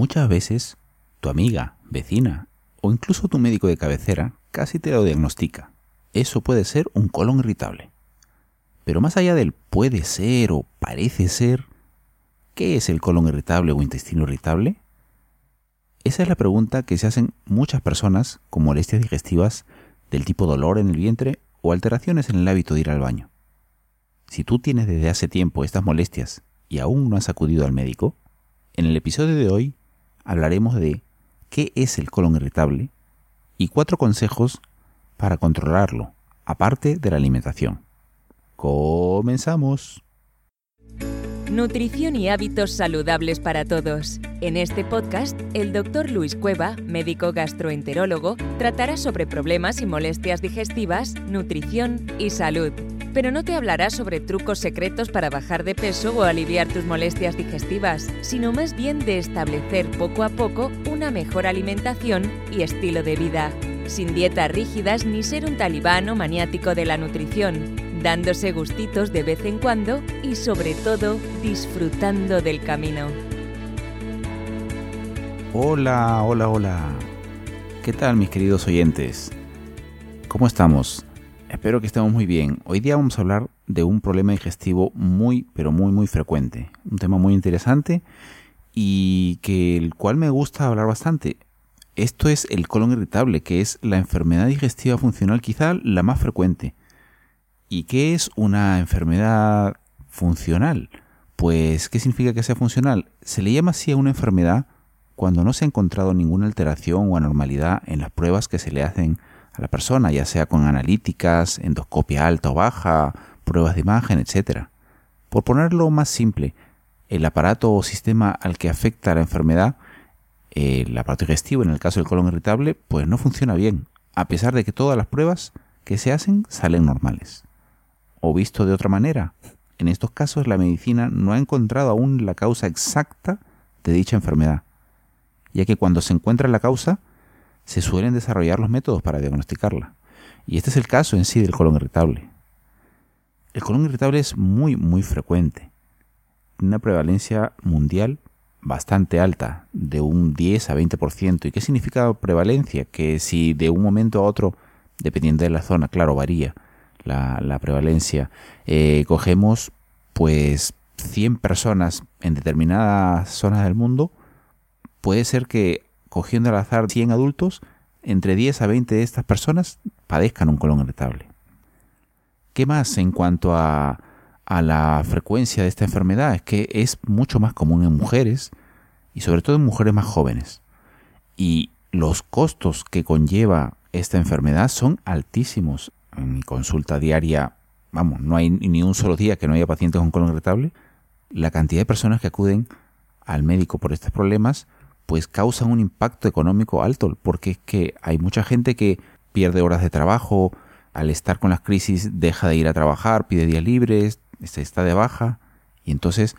Muchas veces tu amiga, vecina o incluso tu médico de cabecera casi te lo diagnostica. Eso puede ser un colon irritable. Pero más allá del puede ser o parece ser, ¿qué es el colon irritable o intestino irritable? Esa es la pregunta que se hacen muchas personas con molestias digestivas del tipo dolor en el vientre o alteraciones en el hábito de ir al baño. Si tú tienes desde hace tiempo estas molestias y aún no has acudido al médico, en el episodio de hoy hablaremos de qué es el colon irritable y cuatro consejos para controlarlo, aparte de la alimentación. Comenzamos. Nutrición y hábitos saludables para todos. En este podcast, el doctor Luis Cueva, médico gastroenterólogo, tratará sobre problemas y molestias digestivas, nutrición y salud. Pero no te hablará sobre trucos secretos para bajar de peso o aliviar tus molestias digestivas, sino más bien de establecer poco a poco una mejor alimentación y estilo de vida, sin dietas rígidas ni ser un talibán o maniático de la nutrición dándose gustitos de vez en cuando y sobre todo disfrutando del camino. Hola, hola, hola. ¿Qué tal mis queridos oyentes? ¿Cómo estamos? Espero que estemos muy bien. Hoy día vamos a hablar de un problema digestivo muy, pero muy, muy frecuente. Un tema muy interesante y que el cual me gusta hablar bastante. Esto es el colon irritable, que es la enfermedad digestiva funcional quizá la más frecuente. ¿Y qué es una enfermedad funcional? Pues, ¿qué significa que sea funcional? Se le llama así a una enfermedad cuando no se ha encontrado ninguna alteración o anormalidad en las pruebas que se le hacen a la persona, ya sea con analíticas, endoscopia alta o baja, pruebas de imagen, etc. Por ponerlo más simple, el aparato o sistema al que afecta la enfermedad, el aparato digestivo en el caso del colon irritable, pues no funciona bien, a pesar de que todas las pruebas que se hacen salen normales. O visto de otra manera, en estos casos la medicina no ha encontrado aún la causa exacta de dicha enfermedad, ya que cuando se encuentra la causa, se suelen desarrollar los métodos para diagnosticarla. Y este es el caso en sí del colon irritable. El colon irritable es muy, muy frecuente. Una prevalencia mundial bastante alta, de un 10 a 20%. ¿Y qué significa prevalencia? Que si de un momento a otro, dependiendo de la zona, claro, varía, la, prevalencia. Eh, cogemos pues 100 personas en determinadas zonas del mundo, puede ser que cogiendo al azar 100 adultos, entre 10 a 20 de estas personas padezcan un colon irritable. ¿Qué más en cuanto a, a la frecuencia de esta enfermedad? Es que es mucho más común en mujeres y sobre todo en mujeres más jóvenes. Y los costos que conlleva esta enfermedad son altísimos en mi consulta diaria, vamos, no hay ni un solo día que no haya pacientes con colon irritable, la cantidad de personas que acuden al médico por estos problemas, pues causan un impacto económico alto, porque es que hay mucha gente que pierde horas de trabajo, al estar con las crisis deja de ir a trabajar, pide días libres, está de baja, y entonces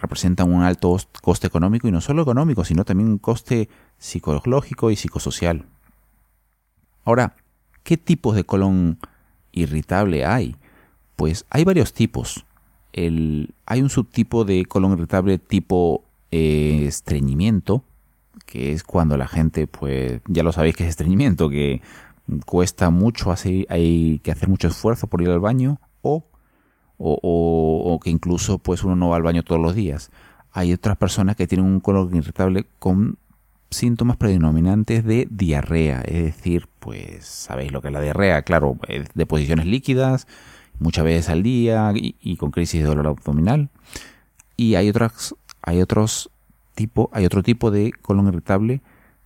representan un alto coste económico, y no solo económico, sino también un coste psicológico y psicosocial. Ahora, ¿Qué tipos de colon irritable hay? Pues hay varios tipos. El, hay un subtipo de colon irritable tipo eh, estreñimiento, que es cuando la gente, pues ya lo sabéis que es estreñimiento, que cuesta mucho, hacer, hay que hacer mucho esfuerzo por ir al baño, o, o, o, que incluso pues uno no va al baño todos los días. Hay otras personas que tienen un colon irritable con síntomas predominantes de diarrea, es decir, pues sabéis lo que es la diarrea, claro, de posiciones líquidas, muchas veces al día y, con crisis de dolor abdominal. Y hay otras, hay otros hay otro tipo de colon irritable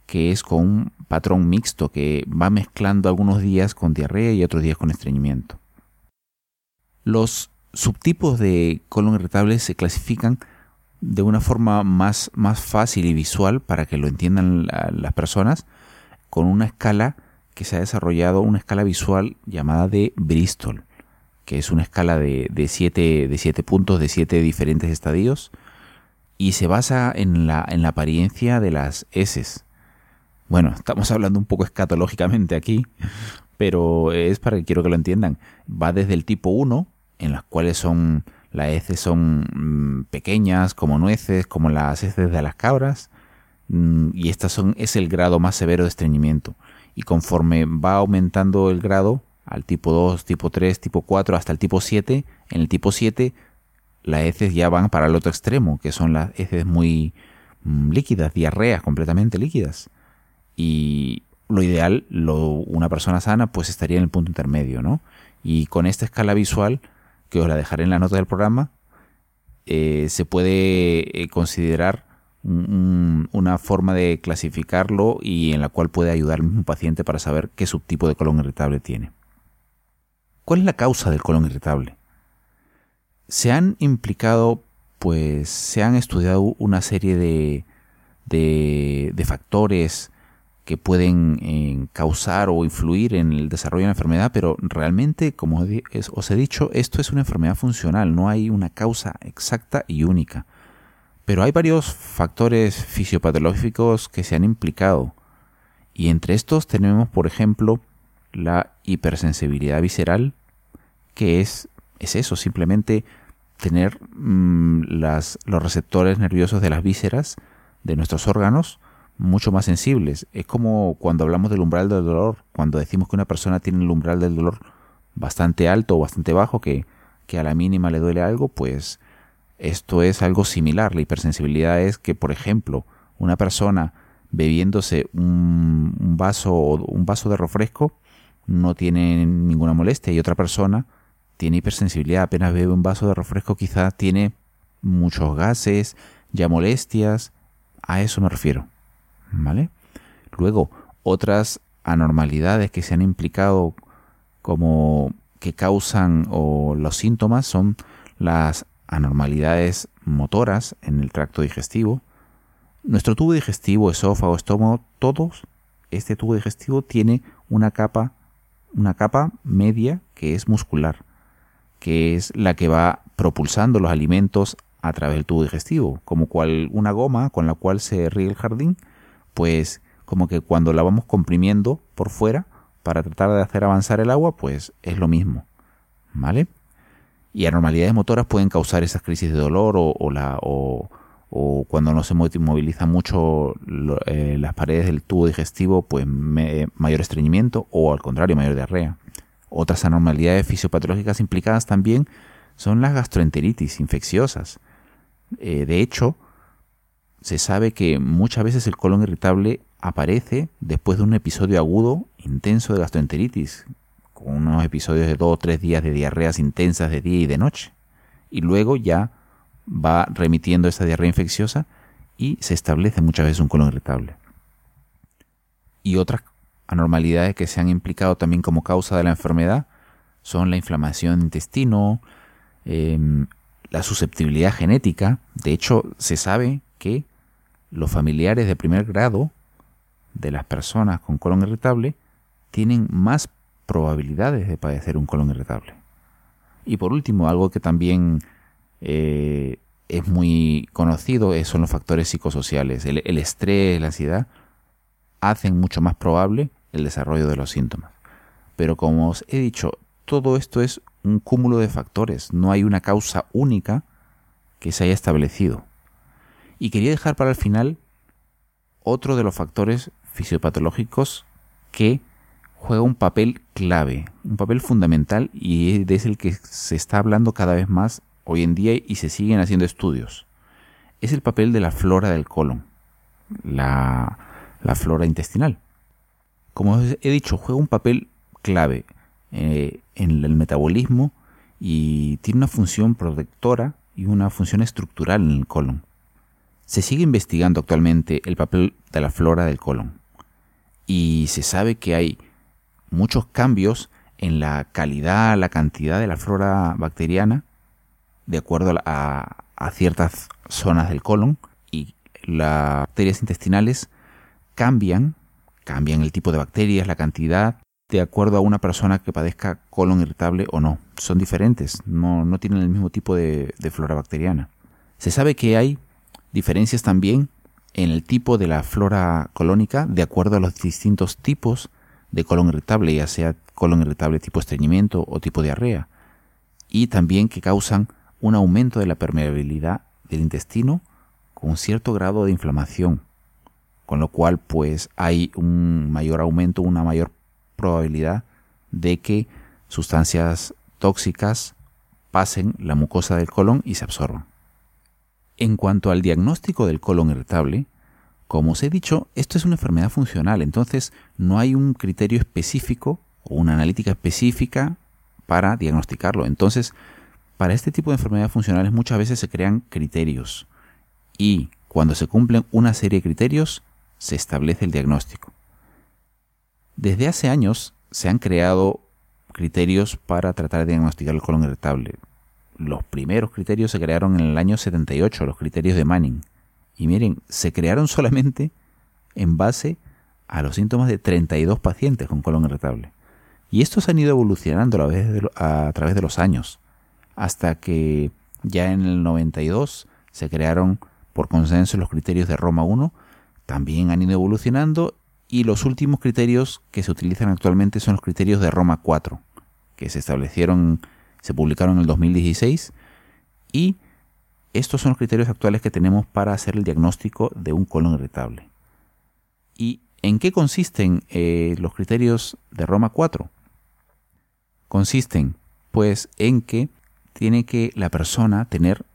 que es con un patrón mixto que va mezclando algunos días con diarrea y otros días con estreñimiento. Los subtipos de colon irritable se clasifican de una forma más, más fácil y visual para que lo entiendan las personas con una escala que se ha desarrollado, una escala visual llamada de Bristol, que es una escala de, de, siete, de siete puntos, de siete diferentes estadios, y se basa en la, en la apariencia de las S. Bueno, estamos hablando un poco escatológicamente aquí, pero es para que quiero que lo entiendan. Va desde el tipo 1, en las cuales son las heces son mm, pequeñas, como nueces, como las heces de las cabras. mm, y este son, es el grado más severo de estreñimiento. Y conforme va aumentando el grado, al tipo 2, tipo 3, tipo 4, hasta el tipo 7, en el tipo 7 las heces ya van para el otro extremo, que son las heces muy mm, líquidas, diarreas completamente líquidas. Y lo ideal, lo, una persona sana, pues estaría en el punto intermedio, ¿no? Y con esta escala visual, que os la dejaré en la nota del programa, eh, se puede eh, considerar una forma de clasificarlo y en la cual puede ayudar al mismo paciente para saber qué subtipo de colon irritable tiene. ¿Cuál es la causa del colon irritable? Se han implicado, pues se han estudiado una serie de, de, factores que pueden eh, causar o influir en el desarrollo de la enfermedad, pero realmente, como os he dicho, esto es una enfermedad funcional, no hay una causa exacta y única. Pero hay varios factores fisiopatológicos que se han implicado, y entre estos tenemos, por ejemplo, la hipersensibilidad visceral, que es, es eso, simplemente tener mm, las, los receptores nerviosos de las vísceras de nuestros órganos mucho más sensibles. Es como cuando hablamos del umbral del dolor, cuando decimos que una persona tiene el umbral del dolor bastante alto o bastante bajo, que, que a la mínima le duele algo, pues esto es algo similar. La hipersensibilidad es que, por ejemplo, una persona bebiéndose un, un vaso un vaso de refresco no tiene ninguna molestia y otra persona tiene hipersensibilidad, apenas bebe un vaso de refresco quizá tiene muchos gases, ya molestias, a eso me refiero. ¿Vale? Luego, otras anormalidades que se han implicado como que causan o los síntomas son las anormalidades motoras en el tracto digestivo. Nuestro tubo digestivo, esófago, estómago, todos, este tubo digestivo tiene una capa una capa media que es muscular, que es la que va propulsando los alimentos a través del tubo digestivo, como cual una goma con la cual se ríe el jardín, pues como que cuando la vamos comprimiendo por fuera para tratar de hacer avanzar el agua, pues es lo mismo, ¿vale? Y anormalidades motoras pueden causar esas crisis de dolor o, la, o, o cuando no se moviliza mucho eh, las paredes del tubo digestivo, pues mayor estreñimiento o al contrario, mayor diarrea. Otras anormalidades fisiopatológicas implicadas también son las gastroenteritis infecciosas. Eh, de hecho, se sabe que muchas veces el colon irritable aparece después de un episodio agudo intenso de gastroenteritis, con unos episodios de dos o tres días de diarreas intensas de día y de noche. Y luego ya va remitiendo esa diarrea infecciosa y se establece muchas veces un colon irritable. Y otras anormalidades que se han implicado también como causa de la enfermedad son la inflamación intestino, em, la susceptibilidad genética. De hecho, se sabe que los familiares de primer grado de las personas con colon irritable tienen más probabilidades de padecer un colon irritable. Y por último, algo que también eh, es muy conocido, son los factores psicosociales. El, estrés, la ansiedad, hacen mucho más probable el desarrollo de los síntomas. Pero como os he dicho, todo esto es un cúmulo de factores, no hay una causa única que se haya establecido. Y quería dejar para el final otro de los factores fisiopatológicos que juega un papel clave, un papel fundamental y es el que se está hablando cada vez más hoy en día y se siguen haciendo estudios, es el papel de la flora del colon, la, flora intestinal. Como he dicho, juega un papel clave eh, en el metabolismo y tiene una función protectora y una función estructural en el colon. Se sigue investigando actualmente el papel de la flora del colon y se sabe que hay muchos cambios en la calidad, la cantidad de la flora bacteriana de acuerdo a, ciertas zonas del colon y las bacterias intestinales cambian, cambian el tipo de bacterias, la cantidad, de acuerdo a una persona que padezca colon irritable o no. Son diferentes, no, no tienen el mismo tipo de, de, flora bacteriana. Se sabe que hay diferencias también en el tipo de la flora colónica de acuerdo a los distintos tipos de colon irritable, ya sea colon irritable tipo estreñimiento o tipo diarrea, y también que causan un aumento de la permeabilidad del intestino con un cierto grado de inflamación. Con lo cual pues hay un mayor aumento, una mayor probabilidad de que sustancias tóxicas pasen la mucosa del colon y se absorban. En cuanto al diagnóstico del colon irritable, como os he dicho, esto es una enfermedad funcional, entonces no hay un criterio específico o una analítica específica para diagnosticarlo. Entonces, para este tipo de enfermedades funcionales muchas veces se crean criterios y cuando se cumplen una serie de criterios se establece el diagnóstico. Desde hace años se han creado criterios para tratar de diagnosticar el colon irritable. Los primeros criterios se crearon en el año 78, los criterios de Manning. Y miren, se crearon solamente en base a los síntomas de 32 pacientes con colon irritable. Y estos han ido evolucionando a, través de los años, hasta que ya en el 92 se crearon por consenso los criterios de Roma 1, también han ido evolucionando y los últimos criterios que se utilizan actualmente son los criterios de Roma 4, que se establecieron, se publicaron en el 2016 y estos son los criterios actuales que tenemos para hacer el diagnóstico de un colon irritable. ¿Y en qué consisten eh, los criterios de Roma 4? Consisten pues en que tiene que la persona tener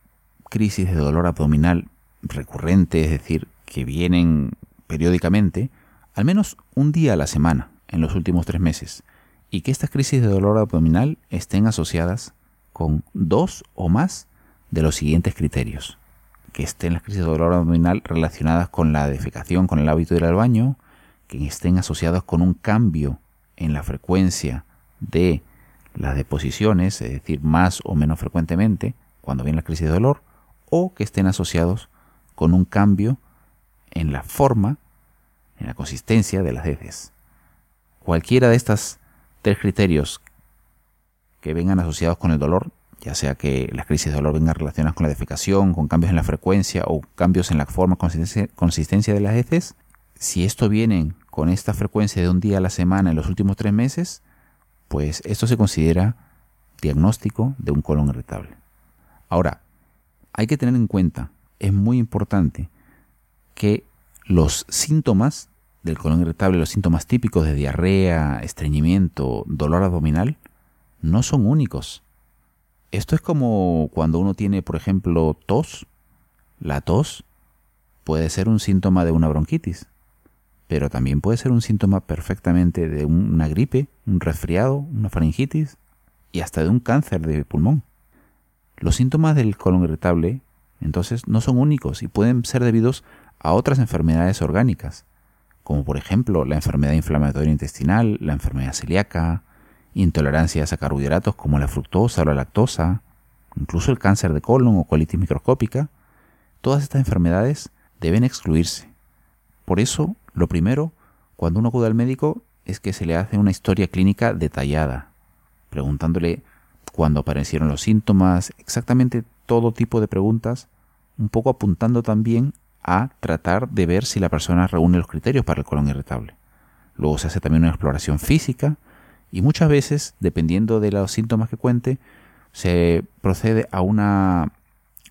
crisis de dolor abdominal recurrente, es decir, que vienen periódicamente, al menos un día a la semana en los últimos tres meses y que estas crisis de dolor abdominal estén asociadas con dos o más de los siguientes criterios. Que estén las crisis de dolor abdominal relacionadas con la defecación, con el hábito de ir al baño, que estén asociadas con un cambio en la frecuencia de las deposiciones, es decir, más o menos frecuentemente cuando viene la crisis de dolor, o que estén asociados con un cambio en la forma en la consistencia de las heces. Cualquiera de estos tres criterios que vengan asociados con el dolor, ya sea que las crisis de dolor vengan relacionadas con la defecación, con cambios en la frecuencia o cambios en la forma consistencia, consistencia de las heces, si esto viene con esta frecuencia de un día a la semana en los últimos tres meses, pues esto se considera diagnóstico de un colon irritable. Ahora, hay que tener en cuenta, es muy importante, que los síntomas del colon irritable, los síntomas típicos de diarrea, estreñimiento, dolor abdominal, no son únicos. Esto es como cuando uno tiene, por ejemplo, tos. La tos puede ser un síntoma de una bronquitis, pero también puede ser un síntoma perfectamente de una gripe, un resfriado, una faringitis y hasta de un cáncer de pulmón. Los síntomas del colon irritable, entonces, no son únicos y pueden ser debidos a otras enfermedades orgánicas, como por ejemplo la enfermedad inflamatoria intestinal, la enfermedad celíaca, intolerancias a carbohidratos como la fructosa o la lactosa, incluso el cáncer de colon o colitis microscópica, todas estas enfermedades deben excluirse. Por eso, lo primero, cuando uno acude al médico, es que se le hace una historia clínica detallada, preguntándole cuándo aparecieron los síntomas, exactamente todo tipo de preguntas, un poco apuntando también a tratar de ver si la persona reúne los criterios para el colon irritable. Luego se hace también una exploración física y muchas veces, dependiendo de los síntomas que cuente, se procede a una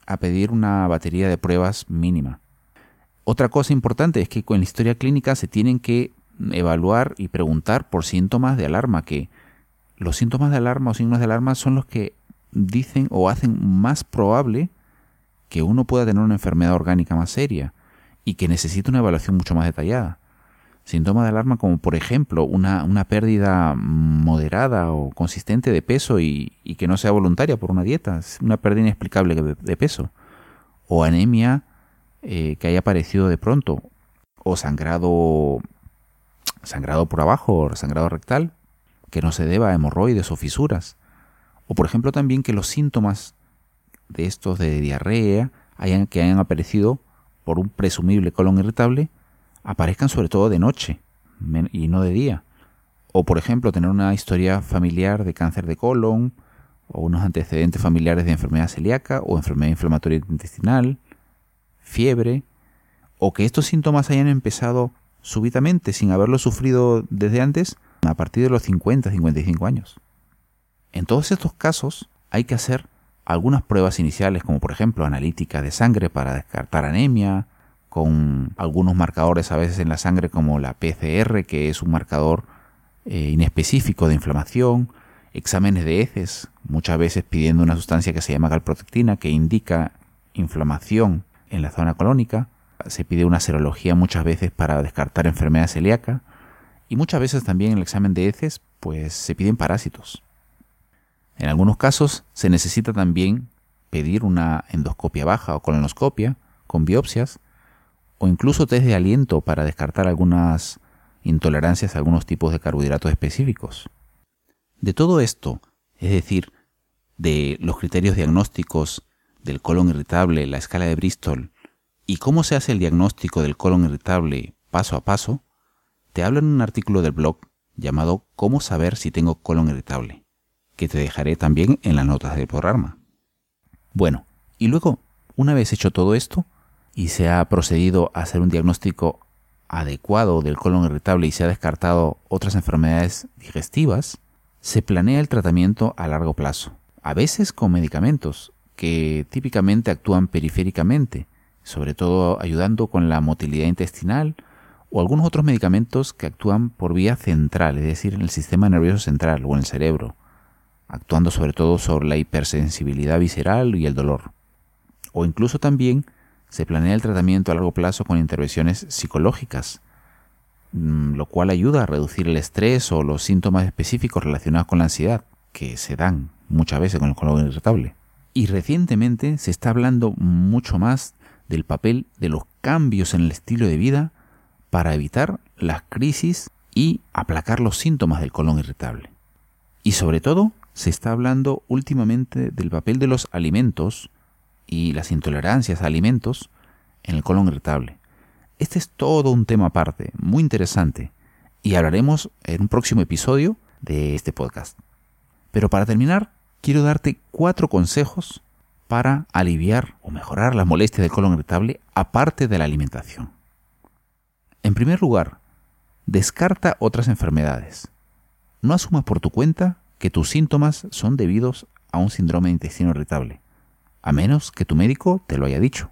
a pedir una batería de pruebas mínima. Otra cosa importante es que con la historia clínica se tienen que evaluar y preguntar por síntomas de alarma, que los síntomas de alarma o signos de alarma son los que dicen o hacen más probable que uno pueda tener una enfermedad orgánica más seria y que necesita una evaluación mucho más detallada. Síntomas de alarma como por ejemplo una, una pérdida moderada o consistente de peso y, que no sea voluntaria por una dieta, una pérdida inexplicable de, peso, o anemia eh, que haya aparecido de pronto, o sangrado, sangrado por abajo, o sangrado rectal, que no se deba a hemorroides o fisuras, o por ejemplo también que los síntomas de estos de diarrea que hayan aparecido por un presumible colon irritable aparezcan sobre todo de noche y no de día. O por ejemplo tener una historia familiar de cáncer de colon o unos antecedentes familiares de enfermedad celíaca o enfermedad inflamatoria intestinal, fiebre, o que estos síntomas hayan empezado súbitamente sin haberlo sufrido desde antes a partir de los 50-55 años. En todos estos casos hay que hacer algunas pruebas iniciales, como por ejemplo analítica de sangre para descartar anemia, con algunos marcadores a veces en la sangre como la PCR, que es un marcador eh, inespecífico de inflamación, exámenes de heces, muchas veces pidiendo una sustancia que se llama galprotectina, que indica inflamación en la zona colónica. Se pide una serología muchas veces para descartar enfermedad celíaca. Y muchas veces también en el examen de heces, pues se piden parásitos. En algunos casos se necesita también pedir una endoscopia baja o colonoscopia con biopsias o incluso test de aliento para descartar algunas intolerancias a algunos tipos de carbohidratos específicos. De todo esto, es decir, de los criterios diagnósticos del colon irritable, la escala de Bristol, y cómo se hace el diagnóstico del colon irritable paso a paso, te hablo en un artículo del blog llamado Cómo saber si tengo colon irritable, que te dejaré también en las notas del programa. Bueno, y luego, una vez hecho todo esto, y se ha procedido a hacer un diagnóstico adecuado del colon irritable y se ha descartado otras enfermedades digestivas, se planea el tratamiento a largo plazo, a veces con medicamentos que típicamente actúan periféricamente, sobre todo ayudando con la motilidad intestinal o algunos otros medicamentos que actúan por vía central, es decir, en el sistema nervioso central o en el cerebro, actuando sobre todo sobre la hipersensibilidad visceral y el dolor. O incluso también se planea el tratamiento a largo plazo con intervenciones psicológicas, mm, lo cual ayuda a reducir el estrés o los síntomas específicos relacionados con la ansiedad, que se dan muchas veces con el colon irritable. Y recientemente se está hablando mucho más del papel de los cambios en el estilo de vida para evitar las crisis y aplacar los síntomas del colon irritable. Y sobre todo, se está hablando últimamente del papel de los alimentos y las intolerancias a alimentos en el colon irritable. Este es todo un tema aparte, muy interesante, y hablaremos en un próximo episodio de este podcast. Pero para terminar, quiero darte cuatro consejos para aliviar o mejorar las molestias del colon irritable aparte de la alimentación. En primer lugar, descarta otras enfermedades. No asumas por tu cuenta que tus síntomas son debidos a un síndrome de intestino irritable a menos que tu médico te lo haya dicho.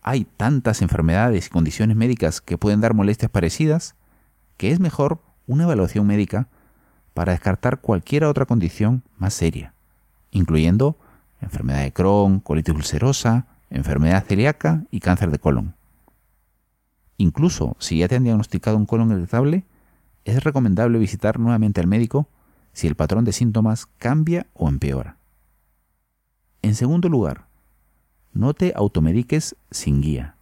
Hay tantas enfermedades y condiciones médicas que pueden dar molestias parecidas que es mejor una evaluación médica para descartar cualquier otra condición más seria, incluyendo enfermedad de Crohn, colitis ulcerosa, enfermedad celíaca y cáncer de colon. Incluso si ya te han diagnosticado un colon irritable, es recomendable visitar nuevamente al médico si el patrón de síntomas cambia o empeora. En segundo lugar, no te automediques sin guía.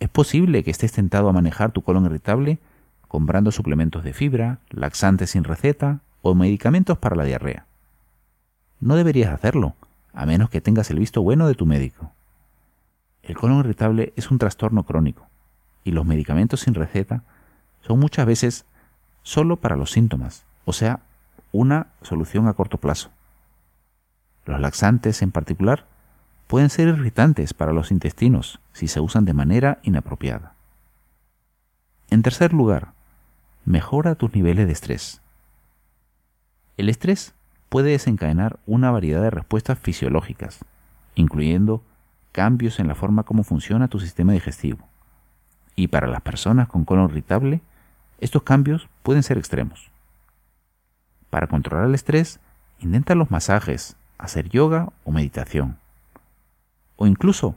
Es posible que estés tentado a manejar tu colon irritable comprando suplementos de fibra, laxantes sin receta o medicamentos para la diarrea. No deberías hacerlo, a menos que tengas el visto bueno de tu médico. El colon irritable es un trastorno crónico y los medicamentos sin receta son muchas veces solo para los síntomas, o sea, una solución a corto plazo. Los laxantes en particular pueden ser irritantes para los intestinos si se usan de manera inapropiada. En tercer lugar, mejora tus niveles de estrés. El estrés puede desencadenar una variedad de respuestas fisiológicas, incluyendo cambios en la forma como funciona tu sistema digestivo. Y para las personas con colon irritable, estos cambios pueden ser extremos. Para controlar el estrés, intenta los masajes, hacer yoga o meditación. O incluso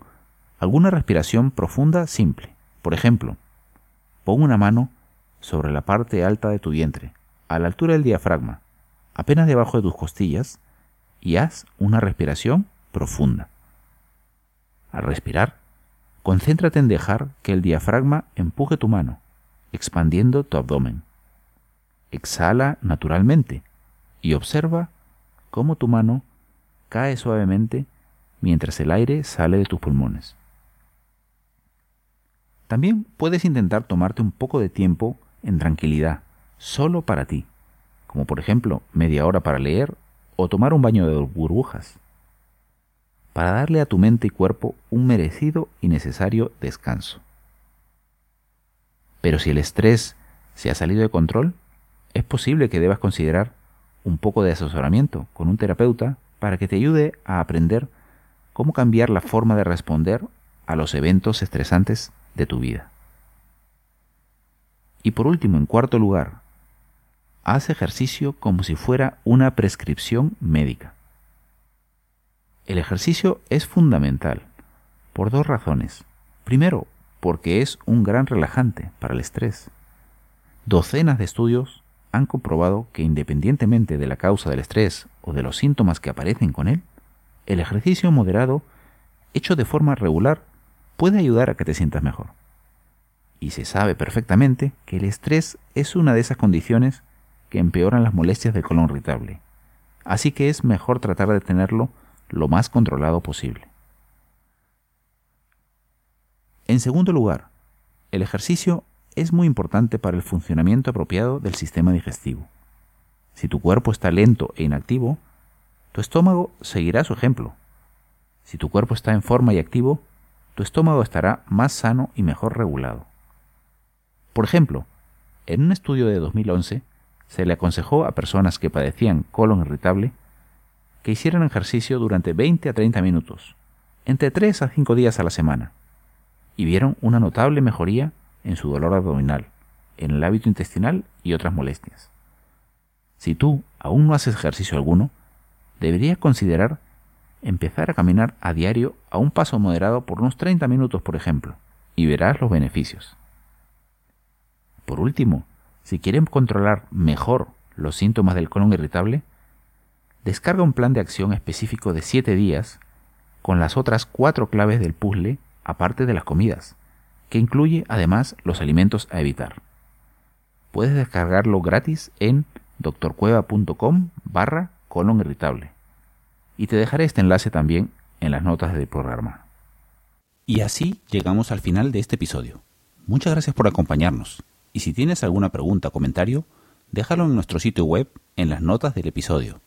alguna respiración profunda simple. Por ejemplo, pon una mano sobre la parte alta de tu vientre, a la altura del diafragma, apenas debajo de tus costillas, y haz una respiración profunda. Al respirar, concéntrate en dejar que el diafragma empuje tu mano, expandiendo tu abdomen. Exhala naturalmente y observa cómo tu mano cae suavemente mientras el aire sale de tus pulmones. También puedes intentar tomarte un poco de tiempo en tranquilidad, solo para ti, como por ejemplo media hora para leer o tomar un baño de burbujas, para darle a tu mente y cuerpo un merecido y necesario descanso. Pero si el estrés se ha salido de control, es posible que debas considerar un poco de asesoramiento con un terapeuta para que te ayude a aprender cómo cambiar la forma de responder a los eventos estresantes de tu vida. Y por último, en cuarto lugar, haz ejercicio como si fuera una prescripción médica. El ejercicio es fundamental por dos razones. Primero, porque es un gran relajante para el estrés. Docenas de estudios han comprobado que independientemente de la causa del estrés o de los síntomas que aparecen con él, el ejercicio moderado, hecho de forma regular, puede ayudar a que te sientas mejor. Y se sabe perfectamente que el estrés es una de esas condiciones que empeoran las molestias del colon irritable. Así que es mejor tratar de tenerlo lo más controlado posible. En segundo lugar, el ejercicio es muy importante para el funcionamiento apropiado del sistema digestivo. Si tu cuerpo está lento e inactivo, tu estómago seguirá su ejemplo. Si tu cuerpo está en forma y activo, tu estómago estará más sano y mejor regulado. Por ejemplo, en un estudio de 2011 se le aconsejó a personas que padecían colon irritable que hicieran ejercicio durante 20 a 30 minutos, entre 3 a 5 días a la semana, y vieron una notable mejoría en su dolor abdominal, en el hábito intestinal y otras molestias. Si tú aún no haces ejercicio alguno, deberías considerar empezar a caminar a diario a un paso moderado por unos 30 minutos, por ejemplo, y verás los beneficios. Por último, si quieren controlar mejor los síntomas del colon irritable, Descarga un plan de acción específico de 7 días con las otras cuatro claves del puzzle aparte de las comidas, que incluye además los alimentos a evitar. Puedes descargarlo gratis en doctorcueva.com barra colon irritable. Y te dejaré este enlace también en las notas del programa. Y así llegamos al final de este episodio. Muchas gracias por acompañarnos. Y si tienes alguna pregunta o comentario, déjalo en nuestro sitio web en las notas del episodio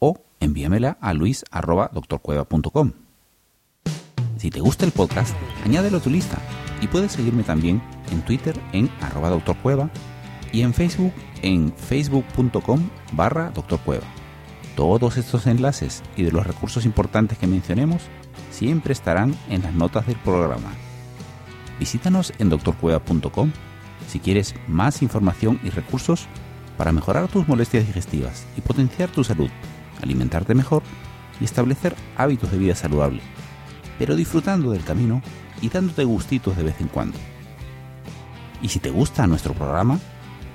o envíamela a luis.doctorcueva.com. Si te gusta el podcast, añádelo a tu lista y puedes seguirme también en Twitter en arroba doctorcueva y en Facebook en facebook.com barra doctorcueva. Todos estos enlaces y de los recursos importantes que mencionemos siempre estarán en las notas del programa. Visítanos en doctorcueva.com si quieres más información y recursos para mejorar tus molestias digestivas y potenciar tu salud alimentarte mejor y establecer hábitos de vida saludable, pero disfrutando del camino y dándote gustitos de vez en cuando. Y si te gusta nuestro programa,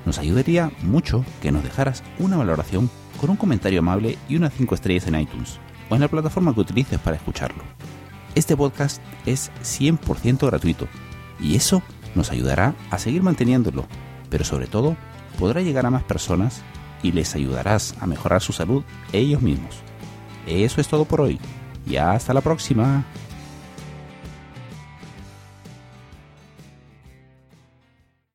nos ayudaría mucho que nos dejaras una valoración con un comentario amable y unas 5 estrellas en iTunes o en la plataforma que utilices para escucharlo. Este podcast es 100% gratuito y eso nos ayudará a seguir manteniéndolo, pero sobre todo podrá llegar a más personas y les ayudarás a mejorar su salud ellos mismos. Eso es todo por hoy y hasta la próxima.